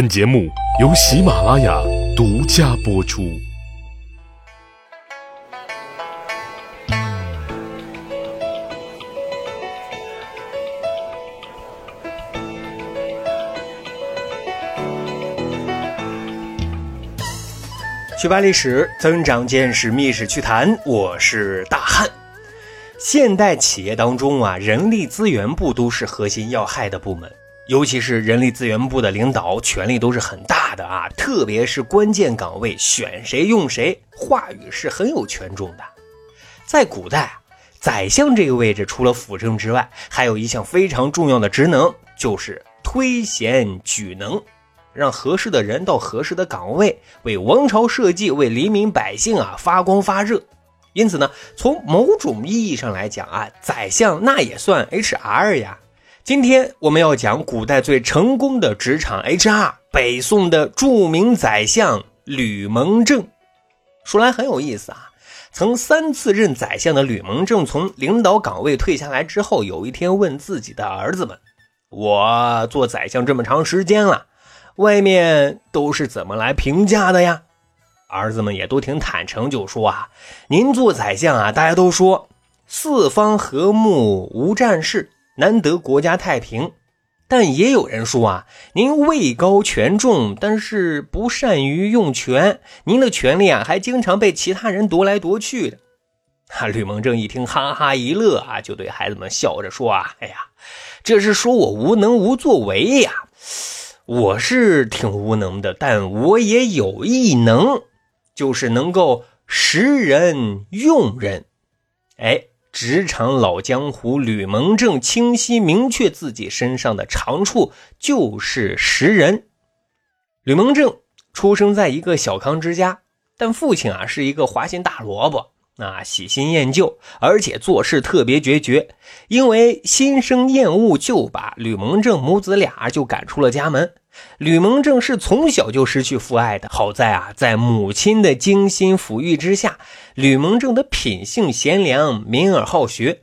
本节目由喜马拉雅独家播出。学霸历史，增长见识，密室趣谈。我是大汉。现代企业当中啊，人力资源部都是核心要害的部门。尤其是人力资源部的领导权力都是很大的啊，特别是关键岗位选谁用谁，话语是很有权重的。在古代，宰相这个位置除了辅政之外，还有一项非常重要的职能，就是推贤举能，让合适的人到合适的岗位，为王朝社稷、为黎民百姓啊发光发热。因此呢，从某种意义上来讲啊，宰相那也算 HR 呀。今天我们要讲古代最成功的职场 HR，北宋的著名宰相吕蒙正。说来很有意思啊，曾三次任宰相的吕蒙正从领导岗位退下来之后，有一天问自己的儿子们：“我做宰相这么长时间了，外面都是怎么来评价的呀？”儿子们也都挺坦诚，就说：“啊，您做宰相啊，大家都说四方和睦无战事。”难得国家太平，但也有人说啊，您位高权重，但是不善于用权，您的权力啊还经常被其他人夺来夺去的。啊，吕蒙正一听，哈哈一乐啊，就对孩子们笑着说啊，哎呀，这是说我无能无作为呀，我是挺无能的，但我也有异能，就是能够识人用人，哎。职场老江湖吕蒙正清晰明确自己身上的长处就是识人。吕蒙正出生在一个小康之家，但父亲啊是一个花心大萝卜，啊喜新厌旧，而且做事特别决绝。因为心生厌恶，就把吕蒙正母子俩就赶出了家门。吕蒙正是从小就失去父爱的，好在啊，在母亲的精心抚育之下，吕蒙正的品性贤良，敏而好学。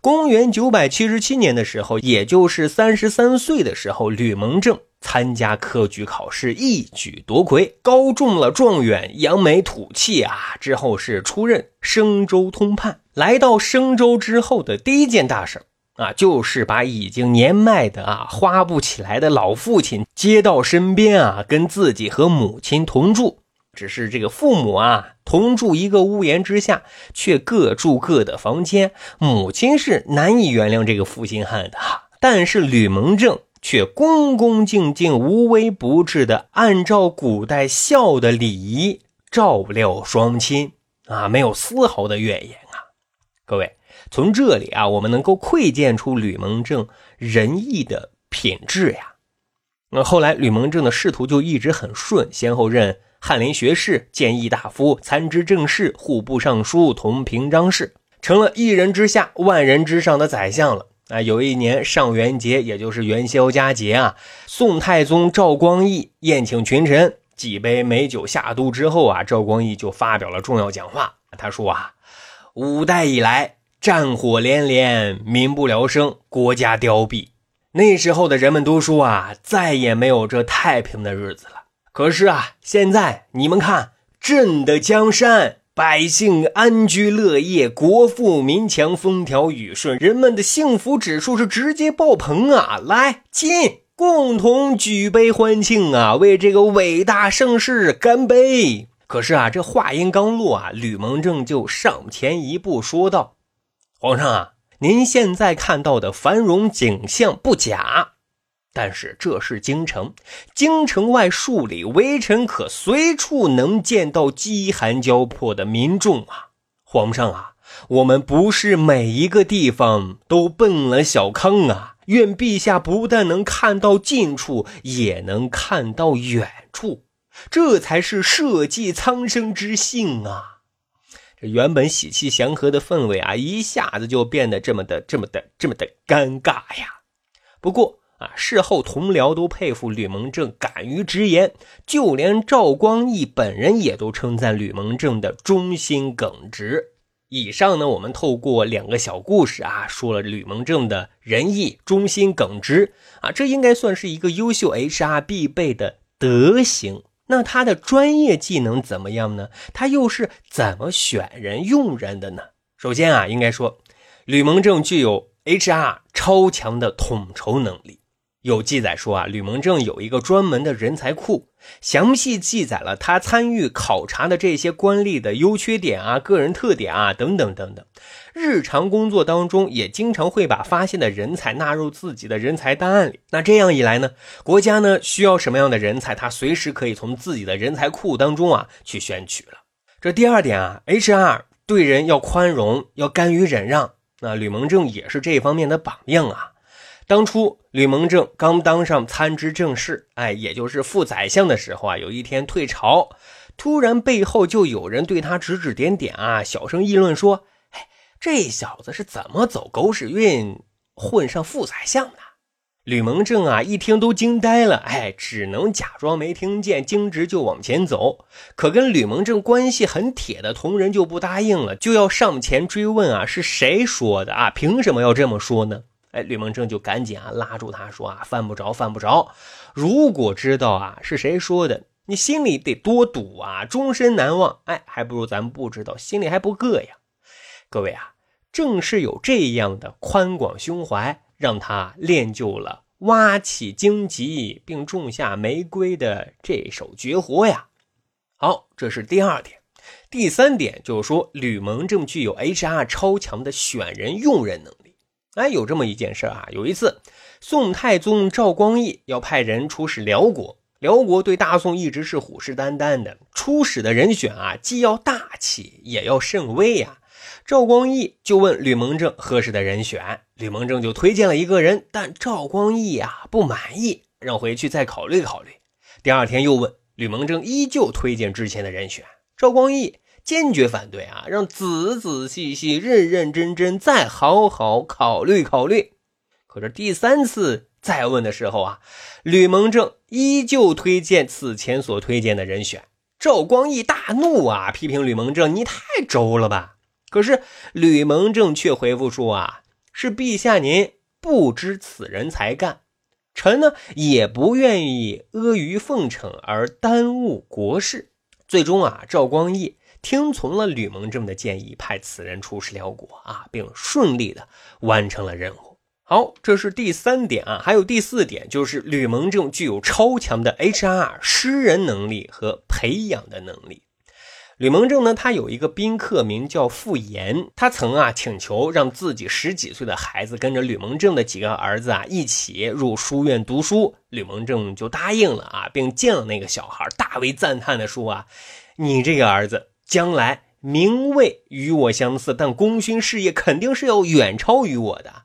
公元九百七十七年的时候，也就是三十三岁的时候，吕蒙正参加科举考试，一举夺魁，高中了状元，扬眉吐气啊！之后是出任升州通判。来到升州之后的第一件大事啊，就是把已经年迈的啊花不起来的老父亲接到身边啊，跟自己和母亲同住。只是这个父母啊同住一个屋檐之下，却各住各的房间。母亲是难以原谅这个负心汉的，但是吕蒙正却恭恭敬敬、无微不至的按照古代孝的礼仪照料双亲啊，没有丝毫的怨言啊，各位。从这里啊，我们能够窥见出吕蒙正仁义的品质呀。那后来吕蒙正的仕途就一直很顺，先后任翰林学士、谏议大夫、参知政事、户部尚书、同平章事，成了一人之下、万人之上的宰相了。啊，有一年上元节，也就是元宵佳节啊，宋太宗赵光义宴请群臣，几杯美酒下肚之后啊，赵光义就发表了重要讲话。他说啊，五代以来。战火连连，民不聊生，国家凋敝。那时候的人们都说啊，再也没有这太平的日子了。可是啊，现在你们看，朕的江山，百姓安居乐业，国富民强，风调雨顺，人们的幸福指数是直接爆棚啊！来，进，共同举杯欢庆啊，为这个伟大盛世干杯！可是啊，这话音刚落啊，吕蒙正就上前一步说道。皇上啊，您现在看到的繁荣景象不假，但是这是京城，京城外数里微臣可随处能见到饥寒交迫的民众啊！皇上啊，我们不是每一个地方都奔了小康啊！愿陛下不但能看到近处，也能看到远处，这才是社稷苍生之幸啊！这原本喜气祥和的氛围啊，一下子就变得这么的、这么的、这么的尴尬呀。不过啊，事后同僚都佩服吕蒙正敢于直言，就连赵光义本人也都称赞吕蒙正的忠心耿直。以上呢，我们透过两个小故事啊，说了吕蒙正的仁义、忠心耿直啊，这应该算是一个优秀 HR 必备的德行。那他的专业技能怎么样呢？他又是怎么选人用人的呢？首先啊，应该说，吕蒙正具有 HR 超强的统筹能力。有记载说啊，吕蒙正有一个专门的人才库，详细记载了他参与考察的这些官吏的优缺点啊、个人特点啊等等等等。日常工作当中也经常会把发现的人才纳入自己的人才档案里。那这样一来呢，国家呢需要什么样的人才，他随时可以从自己的人才库当中啊去选取了。这第二点啊，HR 对人要宽容，要甘于忍让。那吕蒙正也是这方面的榜样啊。当初吕蒙正刚当上参知政事，哎，也就是副宰相的时候啊，有一天退朝，突然背后就有人对他指指点点啊，小声议论说：“哎，这小子是怎么走狗屎运混上副宰相的？”吕蒙正啊一听都惊呆了，哎，只能假装没听见，径直就往前走。可跟吕蒙正关系很铁的同仁就不答应了，就要上前追问啊，是谁说的啊？凭什么要这么说呢？哎，吕蒙正就赶紧啊拉住他说啊，犯不着，犯不着。如果知道啊是谁说的，你心里得多堵啊，终身难忘。哎，还不如咱们不知道，心里还不膈应。各位啊，正是有这样的宽广胸怀，让他练就了挖起荆棘并种下玫瑰的这手绝活呀。好，这是第二点。第三点就是说，吕蒙正具有 HR 超强的选人用人能力。哎，有这么一件事啊！有一次，宋太宗赵光义要派人出使辽国，辽国对大宋一直是虎视眈眈的。出使的人选啊，既要大气，也要甚微呀。赵光义就问吕蒙正合适的人选，吕蒙正就推荐了一个人，但赵光义啊不满意，让回去再考虑考虑。第二天又问吕蒙正，依旧推荐之前的人选，赵光义。坚决反对啊！让仔仔细细、认认真真再好好考虑考虑。可是第三次再问的时候啊，吕蒙正依旧推荐此前所推荐的人选。赵光义大怒啊，批评吕蒙正：“你太轴了吧！”可是吕蒙正却回复说：“啊，是陛下您不知此人才干，臣呢也不愿意阿谀奉承而耽误国事。”最终啊，赵光义。听从了吕蒙正的建议，派此人出使辽国啊，并顺利的完成了任务。好，这是第三点啊，还有第四点，就是吕蒙正具有超强的 HR 识人能力和培养的能力。吕蒙正呢，他有一个宾客名叫傅岩，他曾啊请求让自己十几岁的孩子跟着吕蒙正的几个儿子啊一起入书院读书，吕蒙正就答应了啊，并见了那个小孩，大为赞叹的说啊，你这个儿子。将来名位与我相似，但功勋事业肯定是要远超于我的。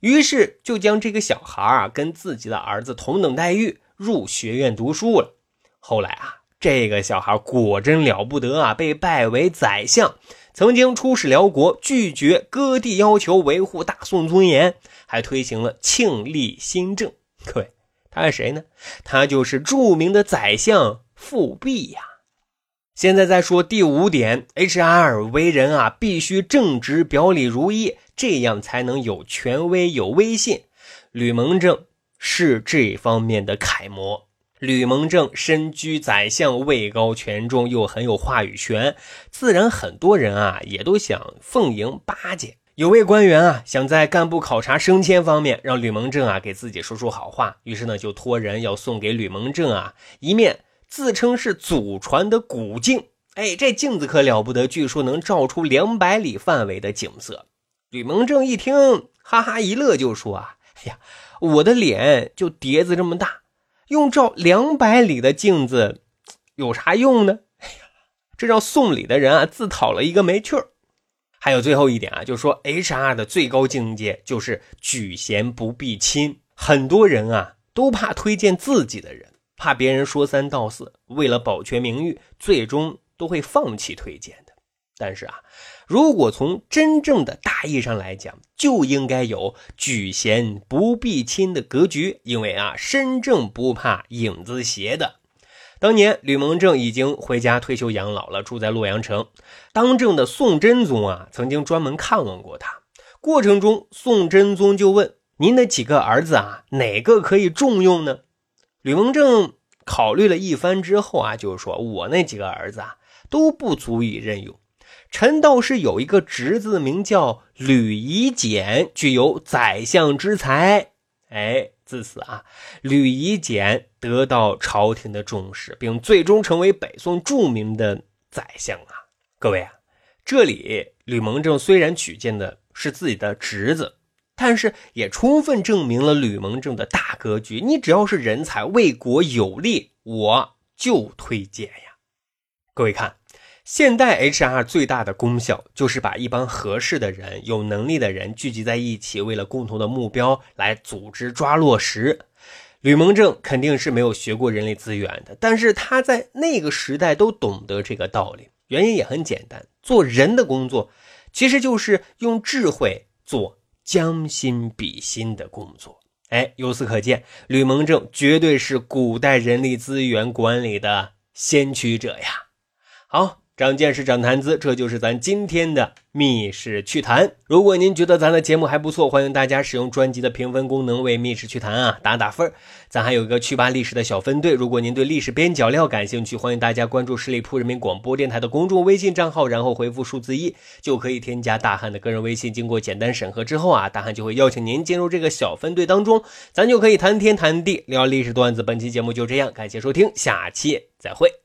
于是就将这个小孩啊跟自己的儿子同等待遇，入学院读书了。后来啊，这个小孩果真了不得啊，被拜为宰相，曾经出使辽国，拒绝割地要求，维护大宋尊严，还推行了庆历新政。各位，他是谁呢？他就是著名的宰相富弼呀。现在再说第五点，HR 为人啊，必须正直、表里如一，这样才能有权威、有威信。吕蒙正是这方面的楷模。吕蒙正身居宰相，位高权重，又很有话语权，自然很多人啊也都想奉迎巴结。有位官员啊，想在干部考察升迁方面让吕蒙正啊给自己说说好话，于是呢就托人要送给吕蒙正啊一面。自称是祖传的古镜，哎，这镜子可了不得，据说能照出两百里范围的景色。吕蒙正一听，哈哈一乐，就说：“啊，哎呀，我的脸就碟子这么大，用照两百里的镜子有啥用呢？”哎呀，这让送礼的人啊自讨了一个没趣儿。还有最后一点啊，就是说 HR 的最高境界就是举贤不避亲，很多人啊都怕推荐自己的人。怕别人说三道四，为了保全名誉，最终都会放弃推荐的。但是啊，如果从真正的大义上来讲，就应该有举贤不避亲的格局，因为啊，身正不怕影子斜的。当年吕蒙正已经回家退休养老了，住在洛阳城。当政的宋真宗啊，曾经专门看望过他。过程中，宋真宗就问：“您的几个儿子啊，哪个可以重用呢？”吕蒙正考虑了一番之后啊，就是说我那几个儿子啊都不足以任用。陈道是有一个侄子，名叫吕夷简，具有宰相之才。哎，自此啊，吕夷简得到朝廷的重视，并最终成为北宋著名的宰相啊。各位啊，这里吕蒙正虽然举荐的是自己的侄子。但是也充分证明了吕蒙正的大格局。你只要是人才，为国有利，我就推荐呀。各位看，现代 HR 最大的功效就是把一帮合适的人、有能力的人聚集在一起，为了共同的目标来组织抓落实。吕蒙正肯定是没有学过人力资源的，但是他在那个时代都懂得这个道理。原因也很简单，做人的工作其实就是用智慧做。将心比心的工作，哎，由此可见，吕蒙正绝对是古代人力资源管理的先驱者呀。好。长见识，长谈资，这就是咱今天的密室趣谈。如果您觉得咱的节目还不错，欢迎大家使用专辑的评分功能为密室趣谈啊打打分。咱还有一个趣吧历史的小分队，如果您对历史边角料感兴趣，欢迎大家关注十里铺人民广播电台的公众微信账号，然后回复数字一就可以添加大汉的个人微信。经过简单审核之后啊，大汉就会邀请您进入这个小分队当中，咱就可以谈天谈地聊历史段子。本期节目就这样，感谢收听，下期再会。